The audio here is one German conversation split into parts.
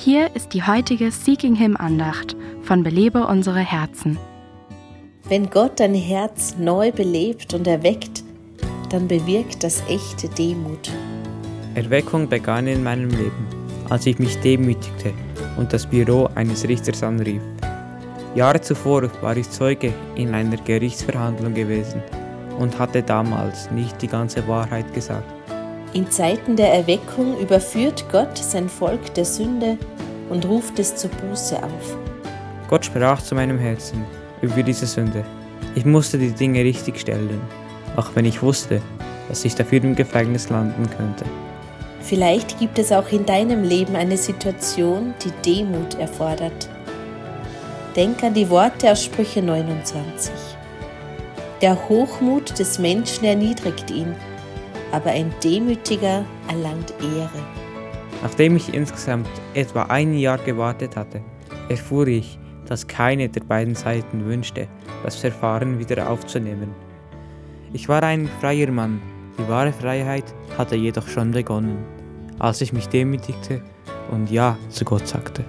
Hier ist die heutige Seeking Him Andacht von Belebe unsere Herzen. Wenn Gott dein Herz neu belebt und erweckt, dann bewirkt das echte Demut. Erweckung begann in meinem Leben, als ich mich demütigte und das Büro eines Richters anrief. Jahre zuvor war ich Zeuge in einer Gerichtsverhandlung gewesen und hatte damals nicht die ganze Wahrheit gesagt. In Zeiten der Erweckung überführt Gott sein Volk der Sünde und ruft es zur Buße auf. Gott sprach zu meinem Herzen über diese Sünde. Ich musste die Dinge richtig stellen, auch wenn ich wusste, dass ich dafür im Gefängnis landen könnte. Vielleicht gibt es auch in deinem Leben eine Situation, die Demut erfordert. Denk an die Worte aus Sprüche 29. Der Hochmut des Menschen erniedrigt ihn, aber ein Demütiger erlangt Ehre. Nachdem ich insgesamt etwa ein Jahr gewartet hatte, erfuhr ich, dass keine der beiden Seiten wünschte, das Verfahren wieder aufzunehmen. Ich war ein freier Mann, die wahre Freiheit hatte jedoch schon begonnen, als ich mich demütigte und Ja zu Gott sagte.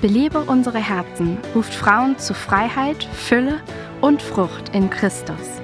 Belebe unsere Herzen ruft Frauen zu Freiheit, Fülle und Frucht in Christus.